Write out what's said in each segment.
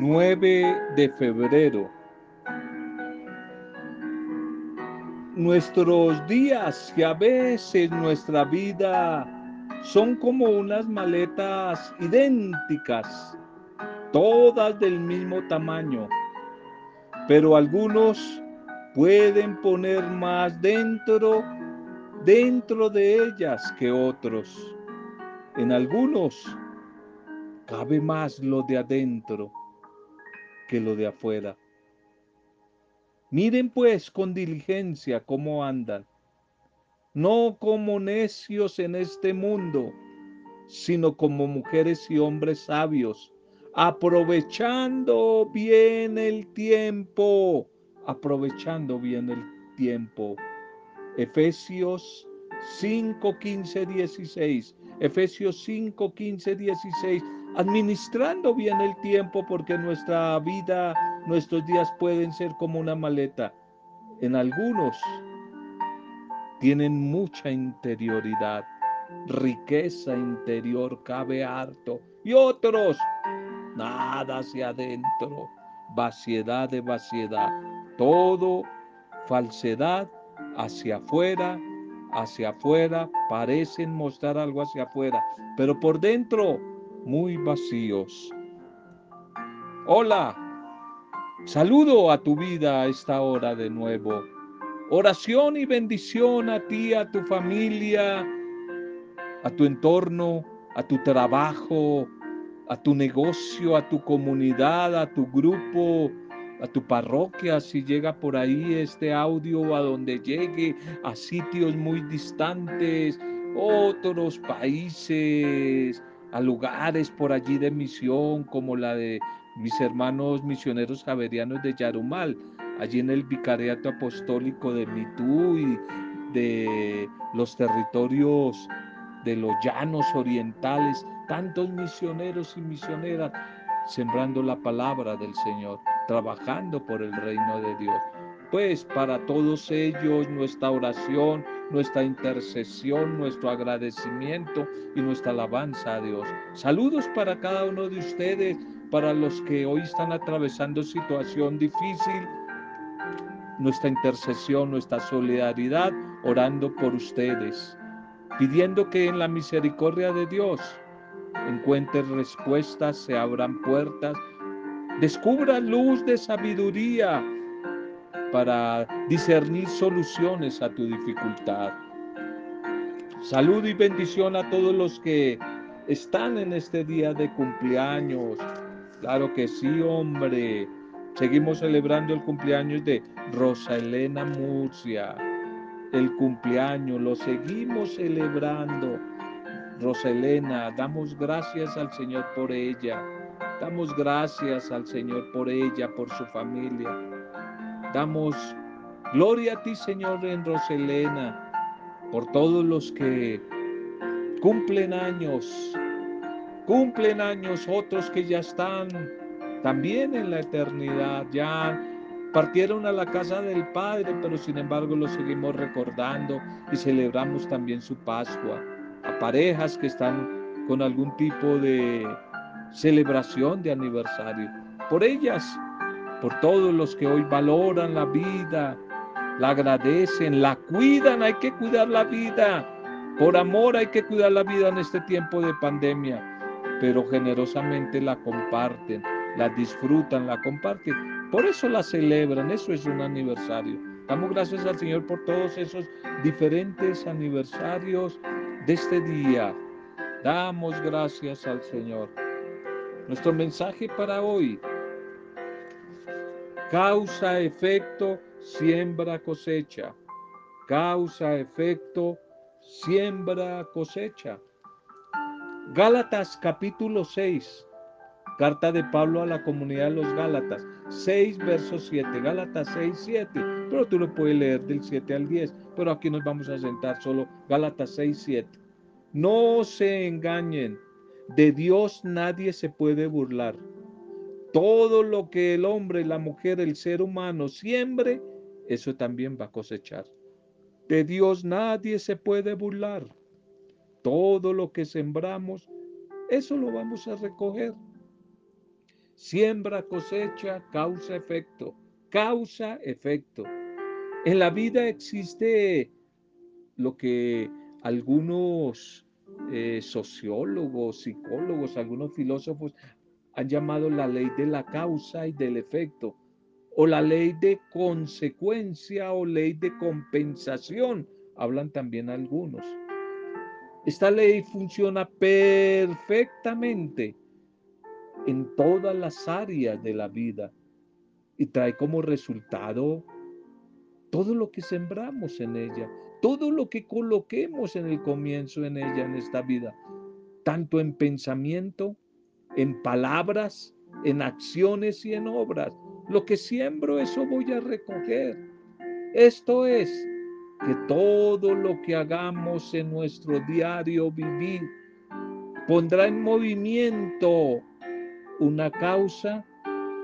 9 de febrero. Nuestros días y a veces nuestra vida son como unas maletas idénticas, todas del mismo tamaño, pero algunos pueden poner más dentro, dentro de ellas que otros. En algunos cabe más lo de adentro que lo de afuera. Miren pues con diligencia cómo andan, no como necios en este mundo, sino como mujeres y hombres sabios, aprovechando bien el tiempo, aprovechando bien el tiempo. Efesios 5, 15, 16. Efesios 5, 15, 16. Administrando bien el tiempo porque nuestra vida, nuestros días pueden ser como una maleta. En algunos tienen mucha interioridad, riqueza interior, cabe harto. Y otros, nada hacia adentro, vaciedad de vaciedad. Todo falsedad hacia afuera, hacia afuera, parecen mostrar algo hacia afuera, pero por dentro muy vacíos. Hola, saludo a tu vida a esta hora de nuevo. Oración y bendición a ti, a tu familia, a tu entorno, a tu trabajo, a tu negocio, a tu comunidad, a tu grupo, a tu parroquia, si llega por ahí este audio, a donde llegue, a sitios muy distantes, otros países, a lugares por allí de misión, como la de mis hermanos misioneros javerianos de Yarumal, allí en el Vicariato Apostólico de Mitú y de los territorios de los llanos orientales, tantos misioneros y misioneras sembrando la palabra del Señor, trabajando por el reino de Dios. Pues para todos ellos nuestra oración, nuestra intercesión, nuestro agradecimiento y nuestra alabanza a Dios. Saludos para cada uno de ustedes, para los que hoy están atravesando situación difícil. Nuestra intercesión, nuestra solidaridad, orando por ustedes, pidiendo que en la misericordia de Dios encuentren respuestas, se abran puertas, descubra luz de sabiduría para discernir soluciones a tu dificultad. Salud y bendición a todos los que están en este día de cumpleaños. Claro que sí, hombre. Seguimos celebrando el cumpleaños de Rosa Elena Murcia. El cumpleaños lo seguimos celebrando. Rosa Elena, damos gracias al Señor por ella. Damos gracias al Señor por ella, por su familia. Damos gloria a ti, Señor, en Roselena, por todos los que cumplen años, cumplen años, otros que ya están también en la eternidad, ya partieron a la casa del Padre, pero sin embargo lo seguimos recordando y celebramos también su Pascua. A parejas que están con algún tipo de celebración de aniversario. Por ellas por todos los que hoy valoran la vida, la agradecen, la cuidan, hay que cuidar la vida. Por amor hay que cuidar la vida en este tiempo de pandemia, pero generosamente la comparten, la disfrutan, la comparten. Por eso la celebran, eso es un aniversario. Damos gracias al Señor por todos esos diferentes aniversarios de este día. Damos gracias al Señor. Nuestro mensaje para hoy Causa, efecto, siembra, cosecha. Causa, efecto, siembra, cosecha. Gálatas capítulo 6. Carta de Pablo a la comunidad de los Gálatas. 6 versos 7. Gálatas 6, 7. Pero tú lo puedes leer del 7 al 10. Pero aquí nos vamos a sentar solo Gálatas 6, 7. No se engañen. De Dios nadie se puede burlar todo lo que el hombre, la mujer, el ser humano siembre, eso también va a cosechar. De Dios nadie se puede burlar. Todo lo que sembramos, eso lo vamos a recoger. Siembra, cosecha, causa, efecto. Causa, efecto. En la vida existe lo que algunos eh, sociólogos, psicólogos, algunos filósofos han llamado la ley de la causa y del efecto, o la ley de consecuencia o ley de compensación, hablan también algunos. Esta ley funciona perfectamente en todas las áreas de la vida y trae como resultado todo lo que sembramos en ella, todo lo que coloquemos en el comienzo en ella, en esta vida, tanto en pensamiento, en palabras, en acciones y en obras. Lo que siembro, eso voy a recoger. Esto es que todo lo que hagamos en nuestro diario vivir pondrá en movimiento una causa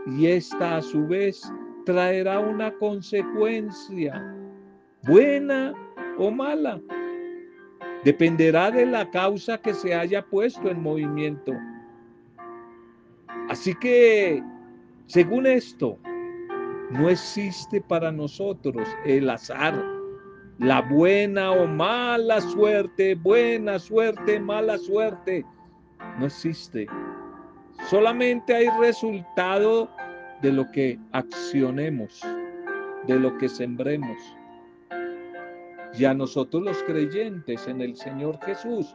y esta a su vez traerá una consecuencia, buena o mala. Dependerá de la causa que se haya puesto en movimiento. Así que, según esto, no existe para nosotros el azar, la buena o mala suerte, buena suerte, mala suerte. No existe. Solamente hay resultado de lo que accionemos, de lo que sembremos. Y a nosotros los creyentes en el Señor Jesús,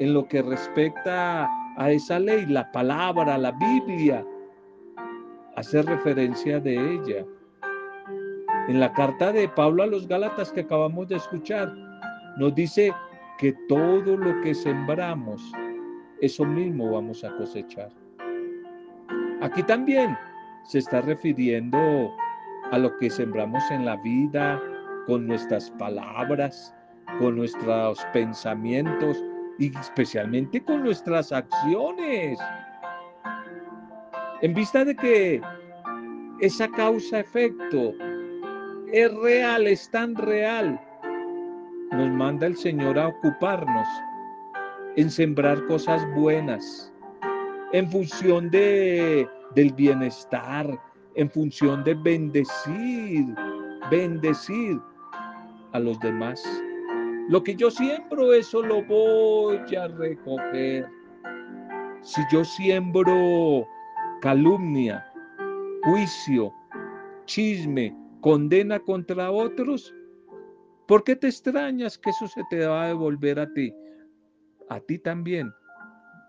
en lo que respecta esa ley, la palabra, la Biblia, hace referencia de ella. En la carta de Pablo a los Gálatas que acabamos de escuchar, nos dice que todo lo que sembramos, eso mismo vamos a cosechar. Aquí también se está refiriendo a lo que sembramos en la vida, con nuestras palabras, con nuestros pensamientos y especialmente con nuestras acciones. En vista de que esa causa-efecto es real, es tan real, nos manda el Señor a ocuparnos en sembrar cosas buenas, en función de, del bienestar, en función de bendecir, bendecir a los demás. Lo que yo siembro, eso lo voy a recoger. Si yo siembro calumnia, juicio, chisme, condena contra otros, ¿por qué te extrañas que eso se te va a devolver a ti? A ti también.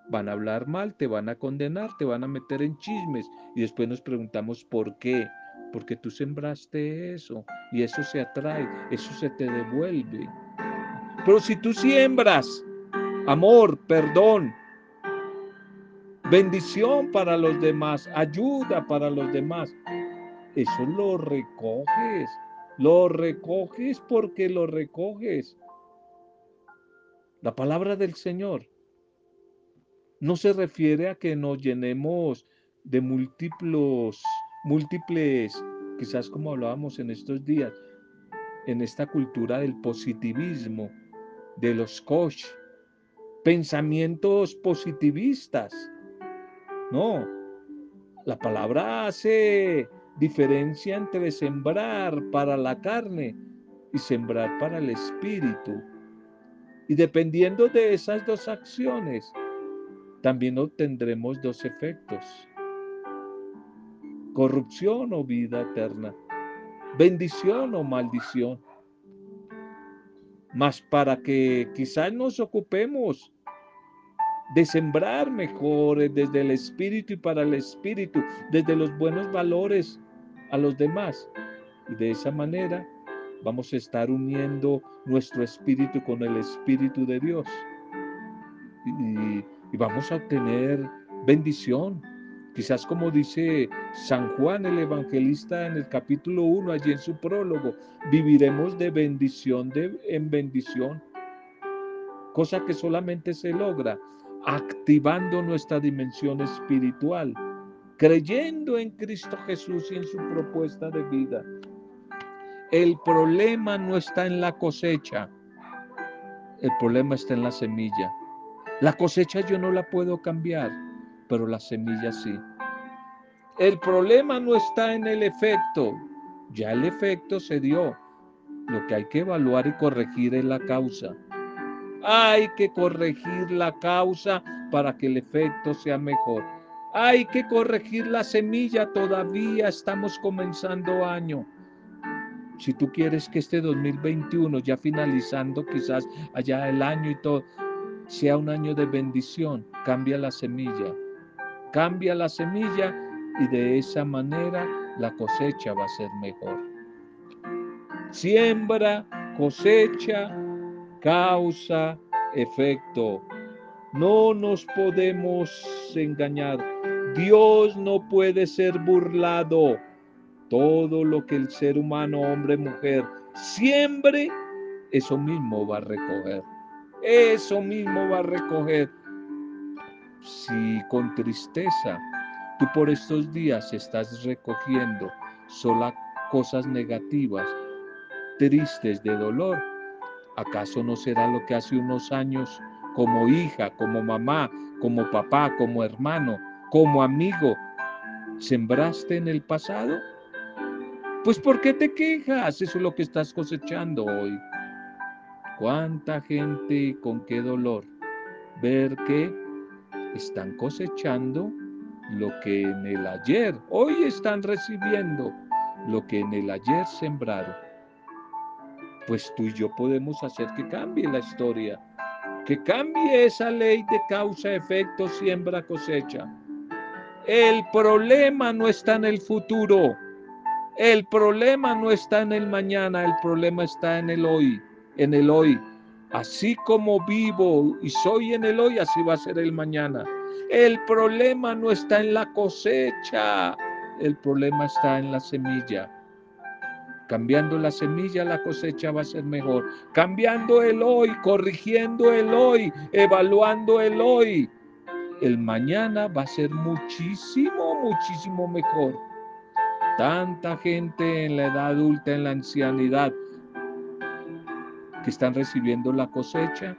Van a hablar mal, te van a condenar, te van a meter en chismes y después nos preguntamos por qué. Porque tú sembraste eso y eso se atrae, eso se te devuelve. Pero si tú siembras amor, perdón, bendición para los demás, ayuda para los demás, eso lo recoges. Lo recoges porque lo recoges. La palabra del Señor no se refiere a que nos llenemos de múltiples, múltiples, quizás como hablábamos en estos días, en esta cultura del positivismo, de los coach, pensamientos positivistas. No, la palabra hace diferencia entre sembrar para la carne y sembrar para el espíritu. Y dependiendo de esas dos acciones, también obtendremos dos efectos. Corrupción o vida eterna. Bendición o maldición. Mas para que quizás nos ocupemos de sembrar mejores desde el espíritu y para el espíritu, desde los buenos valores a los demás. Y de esa manera vamos a estar uniendo nuestro espíritu con el espíritu de Dios. Y y vamos a obtener bendición. Quizás como dice San Juan el Evangelista en el capítulo 1, allí en su prólogo, viviremos de bendición en bendición, cosa que solamente se logra activando nuestra dimensión espiritual, creyendo en Cristo Jesús y en su propuesta de vida. El problema no está en la cosecha, el problema está en la semilla. La cosecha yo no la puedo cambiar, pero la semilla sí. El problema no está en el efecto, ya el efecto se dio. Lo que hay que evaluar y corregir es la causa. Hay que corregir la causa para que el efecto sea mejor. Hay que corregir la semilla, todavía estamos comenzando año. Si tú quieres que este 2021, ya finalizando quizás allá el año y todo, sea un año de bendición, cambia la semilla. Cambia la semilla y de esa manera la cosecha va a ser mejor. Siembra, cosecha, causa, efecto. No nos podemos engañar. Dios no puede ser burlado. Todo lo que el ser humano, hombre, mujer, siembre, eso mismo va a recoger. Eso mismo va a recoger. Si con tristeza tú por estos días estás recogiendo solo cosas negativas, tristes de dolor, ¿acaso no será lo que hace unos años como hija, como mamá, como papá, como hermano, como amigo, sembraste en el pasado? Pues ¿por qué te quejas? Eso es lo que estás cosechando hoy. ¿Cuánta gente con qué dolor ver que están cosechando lo que en el ayer, hoy están recibiendo lo que en el ayer sembraron? Pues tú y yo podemos hacer que cambie la historia, que cambie esa ley de causa, efecto, siembra, cosecha. El problema no está en el futuro. El problema no está en el mañana, el problema está en el hoy, en el hoy. Así como vivo y soy en el hoy, así va a ser el mañana. El problema no está en la cosecha, el problema está en la semilla. Cambiando la semilla, la cosecha va a ser mejor. Cambiando el hoy, corrigiendo el hoy, evaluando el hoy. El mañana va a ser muchísimo, muchísimo mejor. Tanta gente en la edad adulta, en la ancianidad, que están recibiendo la cosecha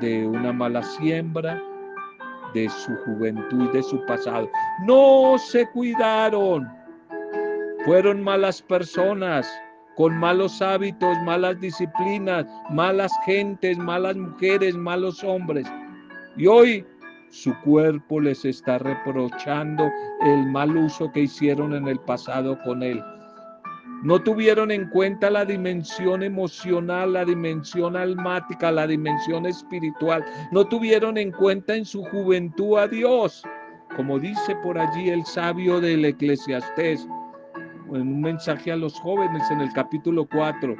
de una mala siembra, de su juventud, de su pasado. No se cuidaron. Fueron malas personas, con malos hábitos, malas disciplinas, malas gentes, malas mujeres, malos hombres. Y hoy su cuerpo les está reprochando el mal uso que hicieron en el pasado con él. No tuvieron en cuenta la dimensión emocional, la dimensión almática, la dimensión espiritual. No tuvieron en cuenta en su juventud a Dios. Como dice por allí el sabio del eclesiastés, en un mensaje a los jóvenes en el capítulo 4.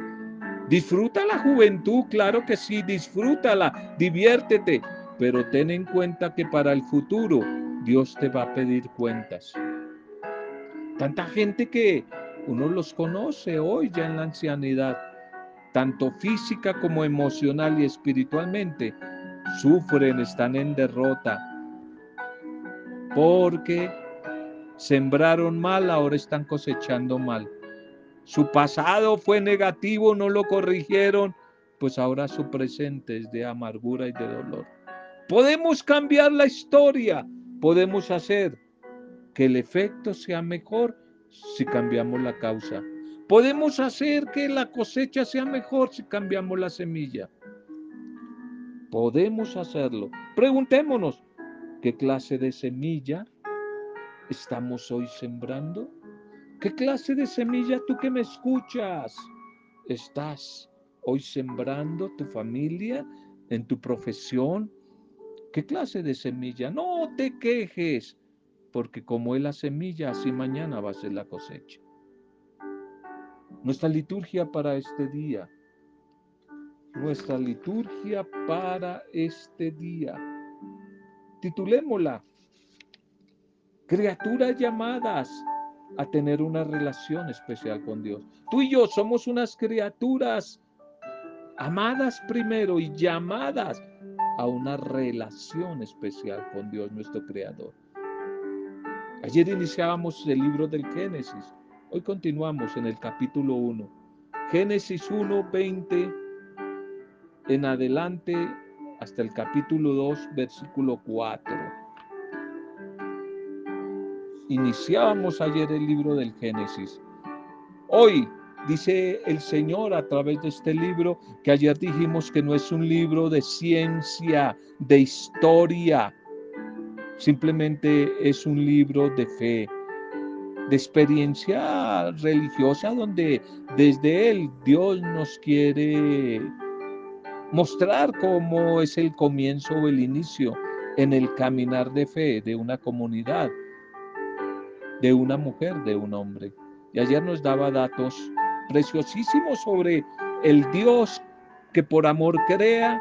Disfruta la juventud, claro que sí, disfrútala, diviértete, pero ten en cuenta que para el futuro Dios te va a pedir cuentas. Tanta gente que uno los conoce hoy ya en la ancianidad, tanto física como emocional y espiritualmente, sufren, están en derrota, porque sembraron mal, ahora están cosechando mal. Su pasado fue negativo, no lo corrigieron, pues ahora su presente es de amargura y de dolor. Podemos cambiar la historia, podemos hacer que el efecto sea mejor si cambiamos la causa. Podemos hacer que la cosecha sea mejor si cambiamos la semilla. Podemos hacerlo. Preguntémonos, ¿qué clase de semilla estamos hoy sembrando? ¿Qué clase de semilla tú que me escuchas estás hoy sembrando tu familia, en tu profesión, ¿Qué clase de semilla? No te quejes, porque como es la semilla, así mañana va a ser la cosecha. Nuestra liturgia para este día. Nuestra liturgia para este día. Titulémosla. Criaturas llamadas a tener una relación especial con Dios. Tú y yo somos unas criaturas amadas primero y llamadas a una relación especial con Dios nuestro Creador. Ayer iniciábamos el libro del Génesis. Hoy continuamos en el capítulo 1. Génesis 1, 20 en adelante hasta el capítulo 2, versículo 4. iniciábamos ayer el libro del Génesis. Hoy dice el Señor a través de este libro que ayer dijimos que no es un libro de ciencia, de historia, simplemente es un libro de fe, de experiencia religiosa donde desde él Dios nos quiere mostrar cómo es el comienzo o el inicio en el caminar de fe de una comunidad, de una mujer, de un hombre. Y ayer nos daba datos preciosísimos sobre el Dios que por amor crea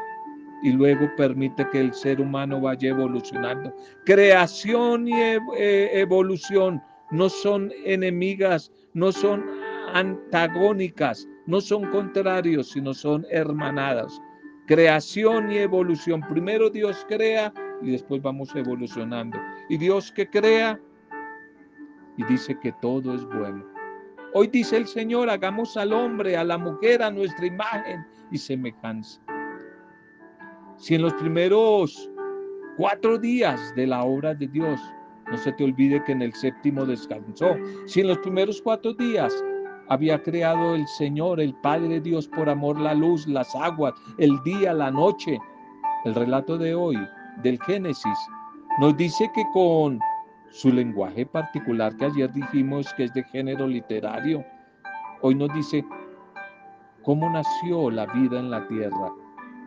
y luego permite que el ser humano vaya evolucionando. Creación y e, evolución no son enemigas, no son antagónicas, no son contrarios, sino son hermanadas. Creación y evolución. Primero Dios crea y después vamos evolucionando. Y Dios que crea y dice que todo es bueno. Hoy dice el Señor, hagamos al hombre, a la mujer, a nuestra imagen y semejanza. Si en los primeros cuatro días de la obra de Dios, no se te olvide que en el séptimo descansó, si en los primeros cuatro días había creado el Señor, el Padre Dios, por amor la luz, las aguas, el día, la noche, el relato de hoy del Génesis nos dice que con su lenguaje particular que ayer dijimos que es de género literario, hoy nos dice cómo nació la vida en la tierra.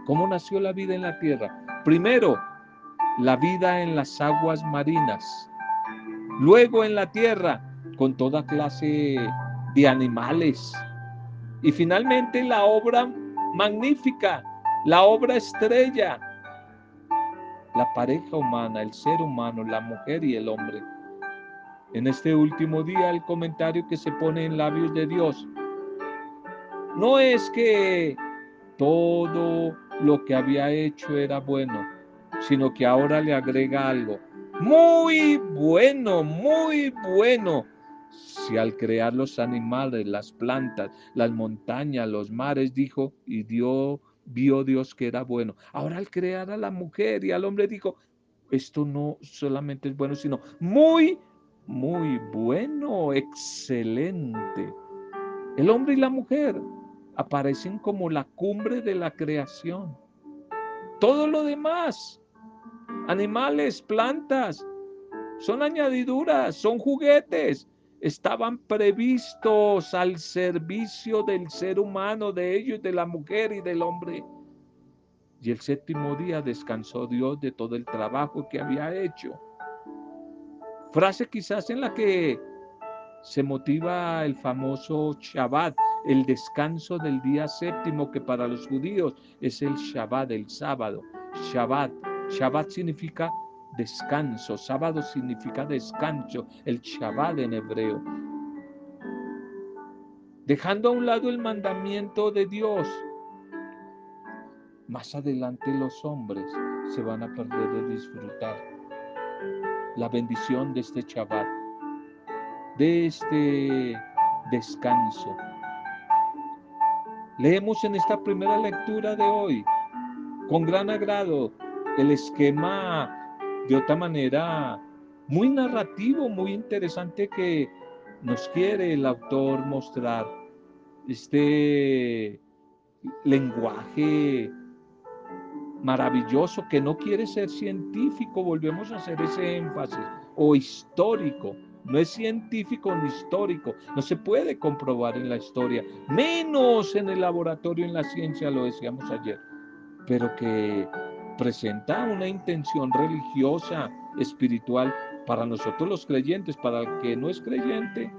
¿Cómo nació la vida en la tierra? Primero, la vida en las aguas marinas. Luego en la tierra, con toda clase de animales. Y finalmente la obra magnífica, la obra estrella, la pareja humana, el ser humano, la mujer y el hombre. En este último día el comentario que se pone en labios de Dios no es que todo lo que había hecho era bueno, sino que ahora le agrega algo. Muy bueno, muy bueno. Si al crear los animales, las plantas, las montañas, los mares, dijo, y dio vio Dios que era bueno. Ahora al crear a la mujer y al hombre dijo, esto no solamente es bueno, sino muy, muy bueno, excelente. El hombre y la mujer aparecen como la cumbre de la creación. Todo lo demás, animales, plantas, son añadiduras, son juguetes, estaban previstos al servicio del ser humano, de ellos, de la mujer y del hombre. Y el séptimo día descansó Dios de todo el trabajo que había hecho. Frase quizás en la que se motiva el famoso Shabbat, el descanso del día séptimo, que para los judíos es el Shabbat, el sábado. Shabbat, Shabbat significa descanso. Sábado significa descanso, el Shabbat en hebreo. Dejando a un lado el mandamiento de Dios, más adelante los hombres se van a perder de disfrutar la bendición de este Shabbat, de este descanso. Leemos en esta primera lectura de hoy con gran agrado el esquema de otra manera muy narrativo, muy interesante que nos quiere el autor mostrar. Este lenguaje maravilloso que no quiere ser científico, volvemos a hacer ese énfasis, o histórico, no es científico ni histórico, no se puede comprobar en la historia, menos en el laboratorio en la ciencia, lo decíamos ayer, pero que presenta una intención religiosa, espiritual para nosotros los creyentes, para el que no es creyente,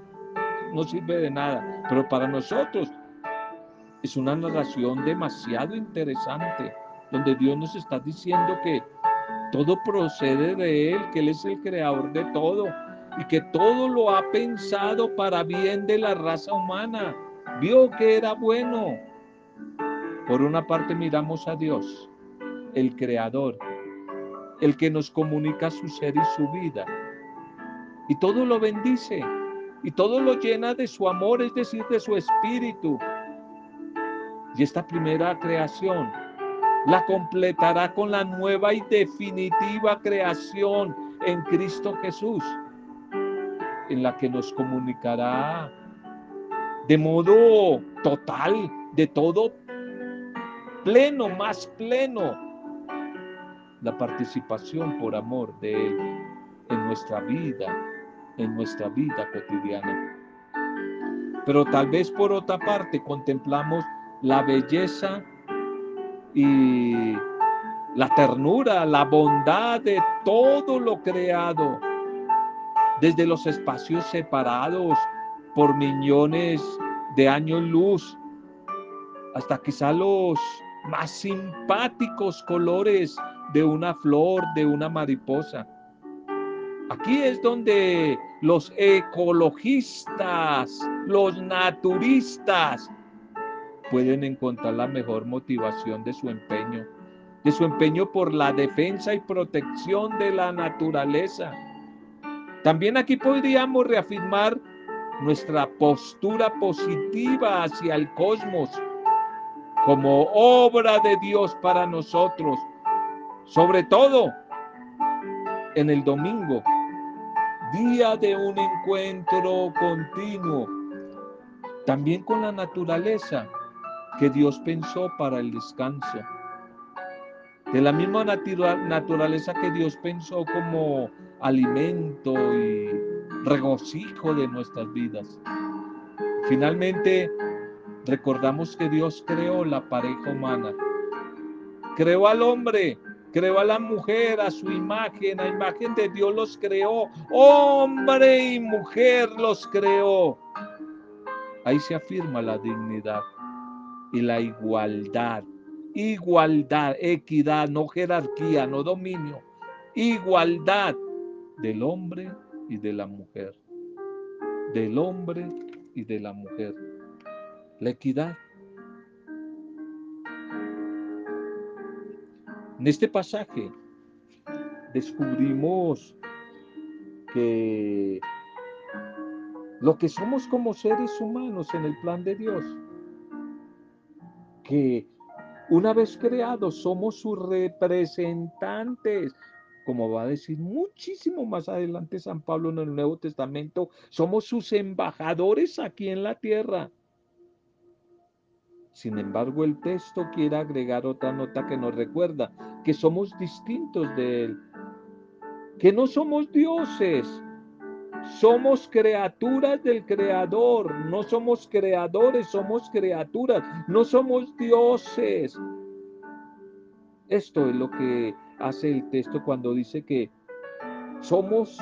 no sirve de nada, pero para nosotros es una narración demasiado interesante, donde Dios nos está diciendo que todo procede de Él, que Él es el creador de todo y que todo lo ha pensado para bien de la raza humana. Vio que era bueno. Por una parte miramos a Dios el creador, el que nos comunica su ser y su vida. Y todo lo bendice y todo lo llena de su amor, es decir, de su espíritu. Y esta primera creación la completará con la nueva y definitiva creación en Cristo Jesús. En la que nos comunicará de modo total, de todo pleno, más pleno, la participación por amor de Él en nuestra vida, en nuestra vida cotidiana. Pero tal vez por otra parte contemplamos la belleza y la ternura, la bondad de todo lo creado, desde los espacios separados por millones de años luz, hasta quizá los más simpáticos colores de una flor, de una mariposa. Aquí es donde los ecologistas, los naturistas, pueden encontrar la mejor motivación de su empeño, de su empeño por la defensa y protección de la naturaleza. También aquí podríamos reafirmar nuestra postura positiva hacia el cosmos como obra de Dios para nosotros, sobre todo en el domingo, día de un encuentro continuo, también con la naturaleza que Dios pensó para el descanso. De la misma naturaleza que Dios pensó como alimento y regocijo de nuestras vidas. Finalmente, recordamos que Dios creó la pareja humana. Creó al hombre, creó a la mujer a su imagen, a imagen de Dios los creó. Hombre y mujer los creó. Ahí se afirma la dignidad y la igualdad. Igualdad, equidad, no jerarquía, no dominio. Igualdad del hombre y de la mujer. Del hombre y de la mujer. La equidad. En este pasaje descubrimos que lo que somos como seres humanos en el plan de Dios, que una vez creados somos sus representantes, como va a decir muchísimo más adelante San Pablo en el Nuevo Testamento, somos sus embajadores aquí en la tierra. Sin embargo, el texto quiere agregar otra nota que nos recuerda que somos distintos de Él, que no somos dioses, somos criaturas del Creador, no somos creadores, somos criaturas, no somos dioses. Esto es lo que hace el texto cuando dice que somos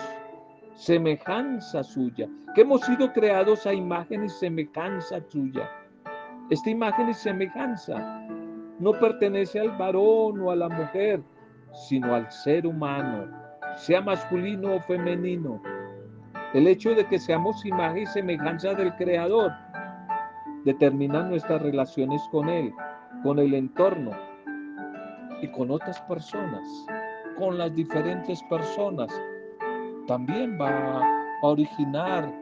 semejanza suya, que hemos sido creados a imagen y semejanza suya. Esta imagen y semejanza no pertenece al varón o a la mujer, sino al ser humano, sea masculino o femenino. El hecho de que seamos imagen y semejanza del Creador determina nuestras relaciones con Él, con el entorno, y con otras personas, con las diferentes personas, también va a originar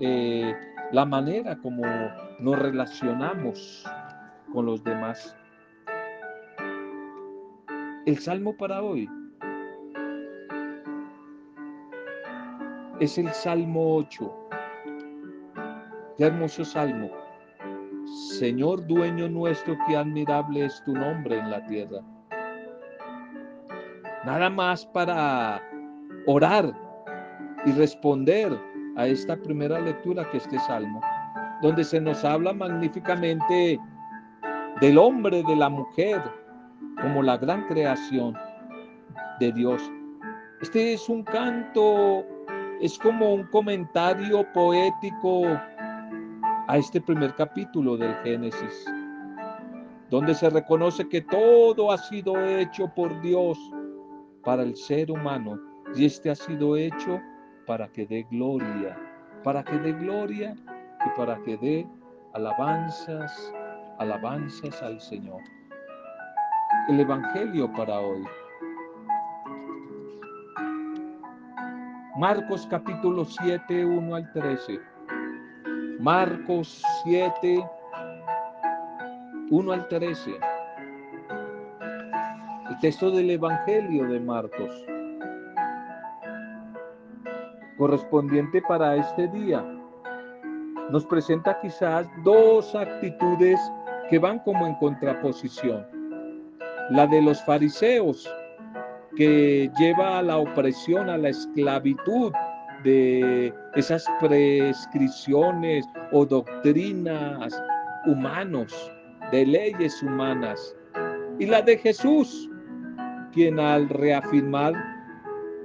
eh, la manera como nos relacionamos con los demás. El salmo para hoy es el Salmo 8. Qué hermoso salmo. Señor dueño nuestro, qué admirable es tu nombre en la tierra nada más para orar y responder a esta primera lectura que este salmo, donde se nos habla magníficamente del hombre, de la mujer, como la gran creación de Dios. Este es un canto, es como un comentario poético a este primer capítulo del Génesis, donde se reconoce que todo ha sido hecho por Dios para el ser humano y este ha sido hecho para que dé gloria, para que dé gloria y para que dé alabanzas, alabanzas al Señor. El Evangelio para hoy. Marcos capítulo 7, 1 al 13. Marcos 7, 1 al 13 texto del Evangelio de Marcos. correspondiente para este día, nos presenta quizás dos actitudes que van como en contraposición. La de los fariseos, que lleva a la opresión, a la esclavitud de esas prescripciones o doctrinas humanos, de leyes humanas. Y la de Jesús, quien al reafirmar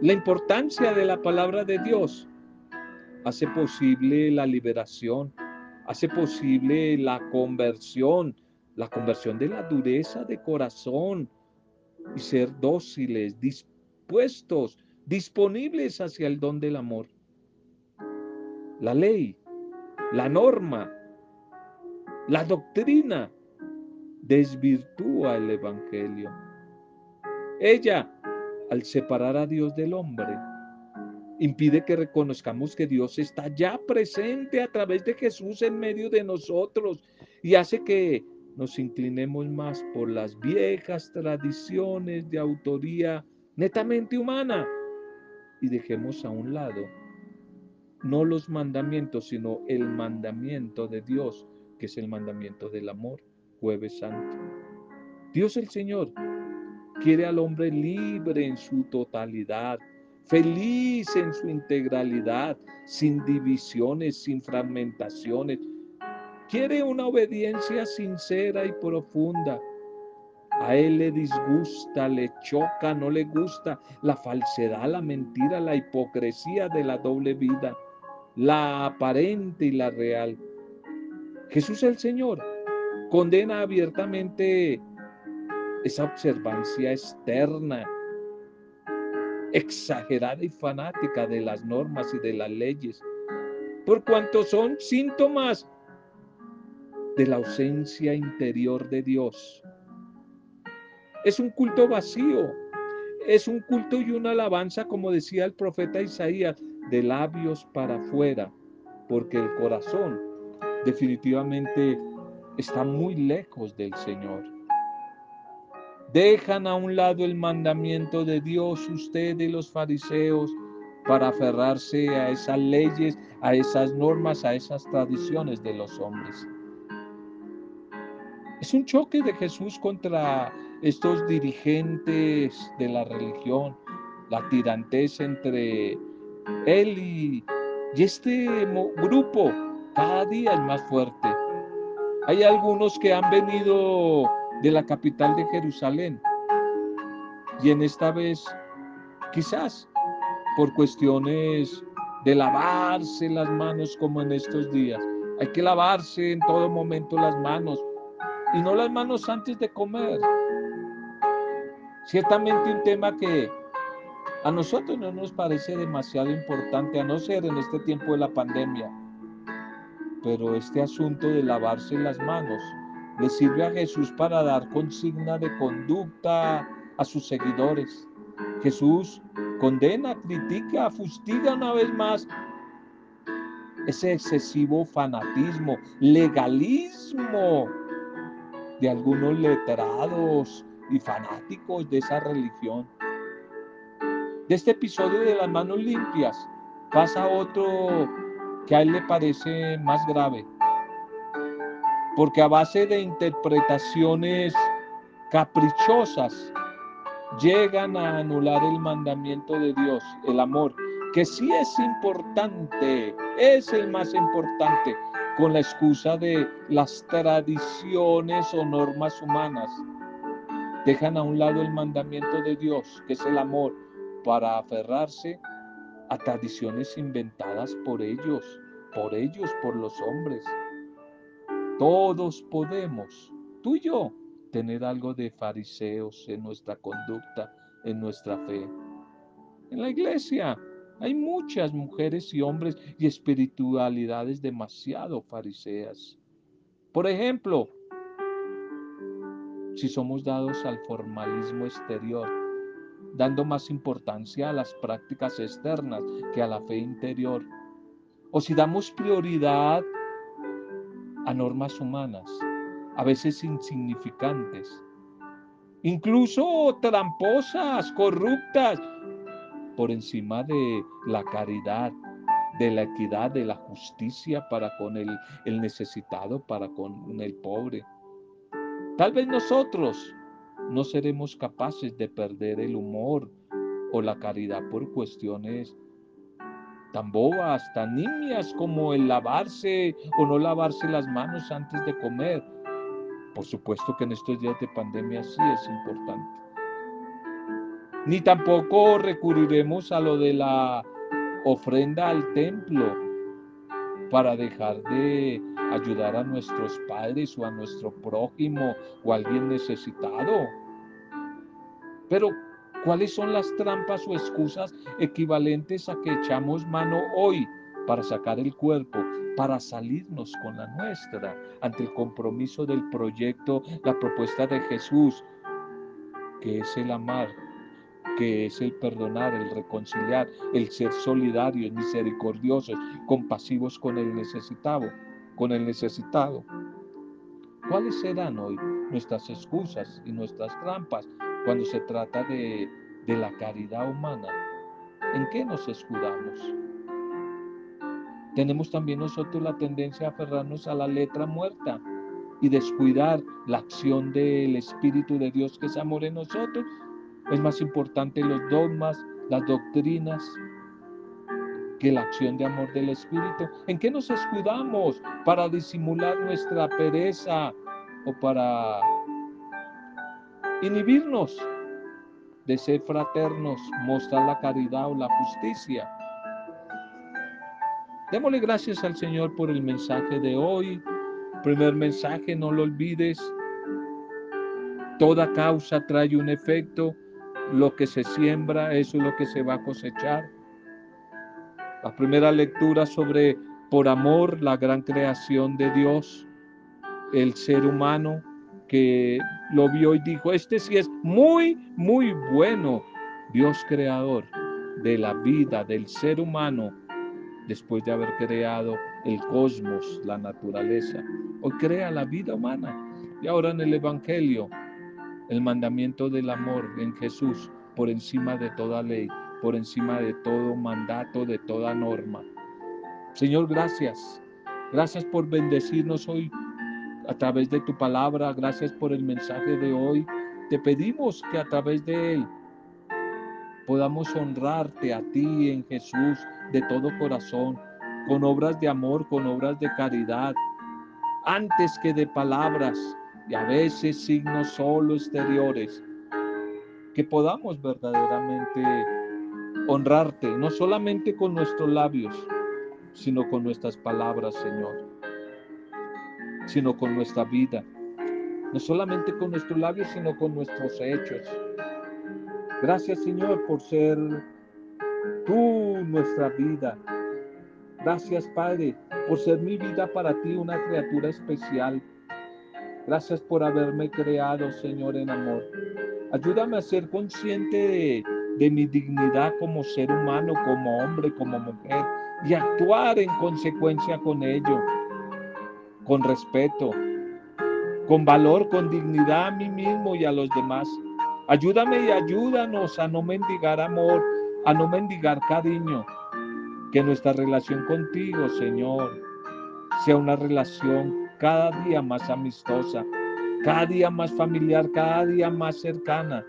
la importancia de la palabra de Dios, hace posible la liberación, hace posible la conversión, la conversión de la dureza de corazón y ser dóciles, dispuestos, disponibles hacia el don del amor. La ley, la norma, la doctrina desvirtúa el Evangelio. Ella, al separar a Dios del hombre, impide que reconozcamos que Dios está ya presente a través de Jesús en medio de nosotros y hace que nos inclinemos más por las viejas tradiciones de autoría netamente humana y dejemos a un lado no los mandamientos, sino el mandamiento de Dios, que es el mandamiento del amor, jueves santo. Dios el Señor quiere al hombre libre en su totalidad, feliz en su integralidad, sin divisiones, sin fragmentaciones. Quiere una obediencia sincera y profunda. A él le disgusta, le choca, no le gusta la falsedad, la mentira, la hipocresía de la doble vida, la aparente y la real. Jesús el Señor condena abiertamente esa observancia externa, exagerada y fanática de las normas y de las leyes, por cuanto son síntomas de la ausencia interior de Dios. Es un culto vacío, es un culto y una alabanza, como decía el profeta Isaías, de labios para afuera, porque el corazón definitivamente está muy lejos del Señor. Dejan a un lado el mandamiento de Dios ustedes los fariseos para aferrarse a esas leyes, a esas normas, a esas tradiciones de los hombres. Es un choque de Jesús contra estos dirigentes de la religión, la tirantez entre él y, y este grupo cada día es más fuerte. Hay algunos que han venido de la capital de Jerusalén. Y en esta vez, quizás por cuestiones de lavarse las manos como en estos días. Hay que lavarse en todo momento las manos y no las manos antes de comer. Ciertamente un tema que a nosotros no nos parece demasiado importante, a no ser en este tiempo de la pandemia. Pero este asunto de lavarse las manos le sirve a Jesús para dar consigna de conducta a sus seguidores. Jesús condena, critica, fustiga una vez más ese excesivo fanatismo, legalismo de algunos letrados y fanáticos de esa religión. De este episodio de las manos limpias pasa otro que a él le parece más grave porque a base de interpretaciones caprichosas llegan a anular el mandamiento de Dios, el amor, que sí es importante, es el más importante, con la excusa de las tradiciones o normas humanas. Dejan a un lado el mandamiento de Dios, que es el amor, para aferrarse a tradiciones inventadas por ellos, por ellos, por los hombres. Todos podemos, tú y yo, tener algo de fariseos en nuestra conducta, en nuestra fe. En la iglesia hay muchas mujeres y hombres y espiritualidades demasiado fariseas. Por ejemplo, si somos dados al formalismo exterior, dando más importancia a las prácticas externas que a la fe interior, o si damos prioridad a normas humanas, a veces insignificantes, incluso tramposas, corruptas, por encima de la caridad, de la equidad, de la justicia para con el, el necesitado, para con el pobre. Tal vez nosotros no seremos capaces de perder el humor o la caridad por cuestiones tan bobas, tan nimias como el lavarse o no lavarse las manos antes de comer. Por supuesto que en estos días de pandemia sí es importante. Ni tampoco recurriremos a lo de la ofrenda al templo para dejar de ayudar a nuestros padres o a nuestro prójimo o a alguien necesitado. Pero, ¿cuáles son las trampas o excusas equivalentes a que echamos mano hoy para sacar el cuerpo, para salirnos con la nuestra ante el compromiso del proyecto, la propuesta de Jesús, que es el amar, que es el perdonar, el reconciliar, el ser solidarios, misericordiosos, compasivos con el necesitado, con el necesitado. ¿Cuáles serán hoy nuestras excusas y nuestras trampas cuando se trata de, de la caridad humana? ¿En qué nos escudamos? Tenemos también nosotros la tendencia a aferrarnos a la letra muerta y descuidar la acción del Espíritu de Dios que es amor en nosotros. Es más importante los dogmas, las doctrinas, que la acción de amor del Espíritu. ¿En qué nos escudamos para disimular nuestra pereza o para inhibirnos de ser fraternos, mostrar la caridad o la justicia? Démosle gracias al Señor por el mensaje de hoy. Primer mensaje, no lo olvides. Toda causa trae un efecto. Lo que se siembra, eso es lo que se va a cosechar. La primera lectura sobre por amor, la gran creación de Dios, el ser humano que lo vio y dijo, este sí es muy, muy bueno. Dios creador de la vida del ser humano después de haber creado el cosmos, la naturaleza. Hoy crea la vida humana. Y ahora en el Evangelio, el mandamiento del amor en Jesús por encima de toda ley, por encima de todo mandato, de toda norma. Señor, gracias. Gracias por bendecirnos hoy a través de tu palabra. Gracias por el mensaje de hoy. Te pedimos que a través de él podamos honrarte a ti en Jesús de todo corazón, con obras de amor, con obras de caridad, antes que de palabras y a veces signos solo exteriores, que podamos verdaderamente honrarte, no solamente con nuestros labios, sino con nuestras palabras, Señor, sino con nuestra vida, no solamente con nuestros labios, sino con nuestros hechos. Gracias, Señor, por ser tú nuestra vida. Gracias, Padre, por ser mi vida para ti una criatura especial. Gracias por haberme creado, Señor, en amor. Ayúdame a ser consciente de, de mi dignidad como ser humano, como hombre, como mujer, y actuar en consecuencia con ello, con respeto, con valor, con dignidad a mí mismo y a los demás. Ayúdame y ayúdanos a no mendigar amor, a no mendigar cariño. Que nuestra relación contigo, Señor, sea una relación cada día más amistosa, cada día más familiar, cada día más cercana.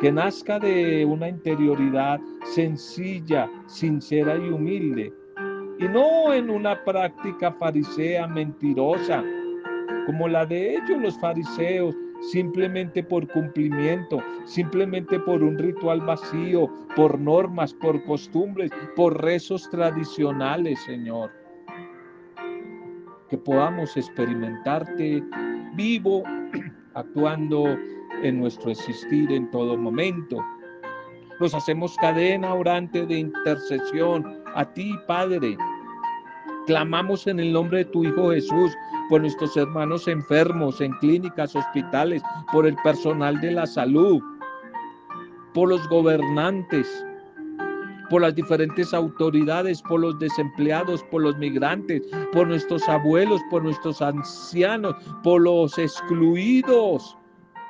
Que nazca de una interioridad sencilla, sincera y humilde. Y no en una práctica farisea mentirosa, como la de ellos los fariseos, simplemente por cumplimiento, simplemente por un ritual vacío, por normas, por costumbres, por rezos tradicionales, Señor. Que podamos experimentarte vivo, actuando en nuestro existir en todo momento. Nos hacemos cadena orante de intercesión a ti, Padre. Clamamos en el nombre de tu Hijo Jesús por nuestros hermanos enfermos en clínicas, hospitales, por el personal de la salud, por los gobernantes, por las diferentes autoridades, por los desempleados, por los migrantes, por nuestros abuelos, por nuestros ancianos, por los excluidos,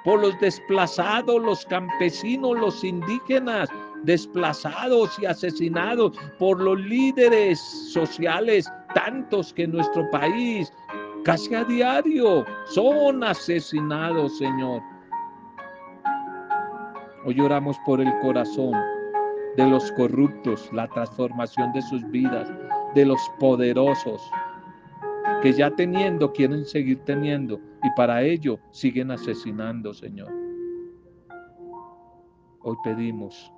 por los desplazados, los campesinos, los indígenas, desplazados y asesinados por los líderes sociales, tantos que en nuestro país casi a diario son asesinados, Señor. Hoy oramos por el corazón de los corruptos, la transformación de sus vidas, de los poderosos, que ya teniendo quieren seguir teniendo y para ello siguen asesinando, Señor. Hoy pedimos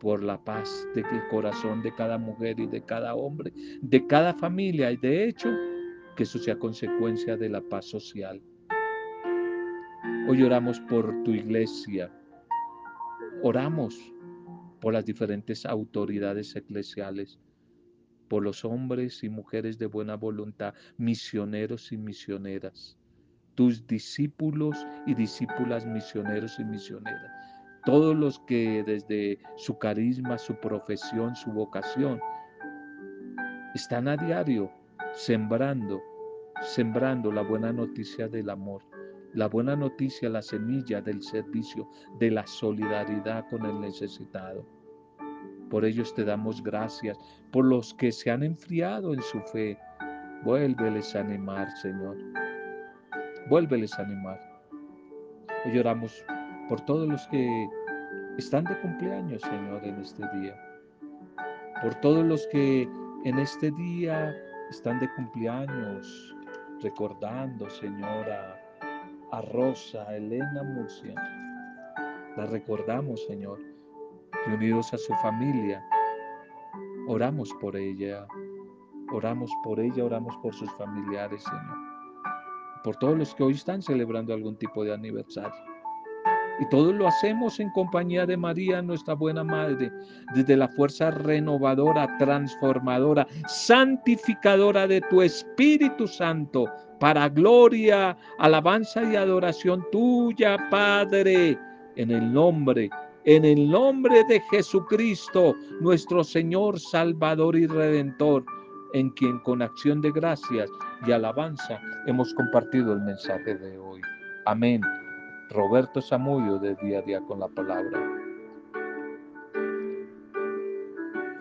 por la paz del corazón de cada mujer y de cada hombre, de cada familia. Y de hecho que eso sea consecuencia de la paz social. Hoy oramos por tu iglesia, oramos por las diferentes autoridades eclesiales, por los hombres y mujeres de buena voluntad, misioneros y misioneras, tus discípulos y discípulas misioneros y misioneras, todos los que desde su carisma, su profesión, su vocación, están a diario sembrando, sembrando la buena noticia del amor, la buena noticia, la semilla del servicio, de la solidaridad con el necesitado. Por ellos te damos gracias, por los que se han enfriado en su fe. Vuélveles a animar, Señor. Vuélveles a animar. Hoy oramos por todos los que están de cumpleaños, Señor, en este día. Por todos los que en este día están de cumpleaños, recordando, Señor, a, Rosa, Elena Murcia. La recordamos, Señor unidos a su familia. Oramos por ella, oramos por ella, oramos por sus familiares, Señor. Por todos los que hoy están celebrando algún tipo de aniversario. Y todo lo hacemos en compañía de María, nuestra buena Madre, desde la fuerza renovadora, transformadora, santificadora de tu Espíritu Santo, para gloria, alabanza y adoración tuya, Padre, en el nombre en el nombre de Jesucristo, nuestro Señor, Salvador y Redentor, en quien con acción de gracias y alabanza hemos compartido el mensaje de hoy. Amén. Roberto Samudio de Día a Día con la Palabra.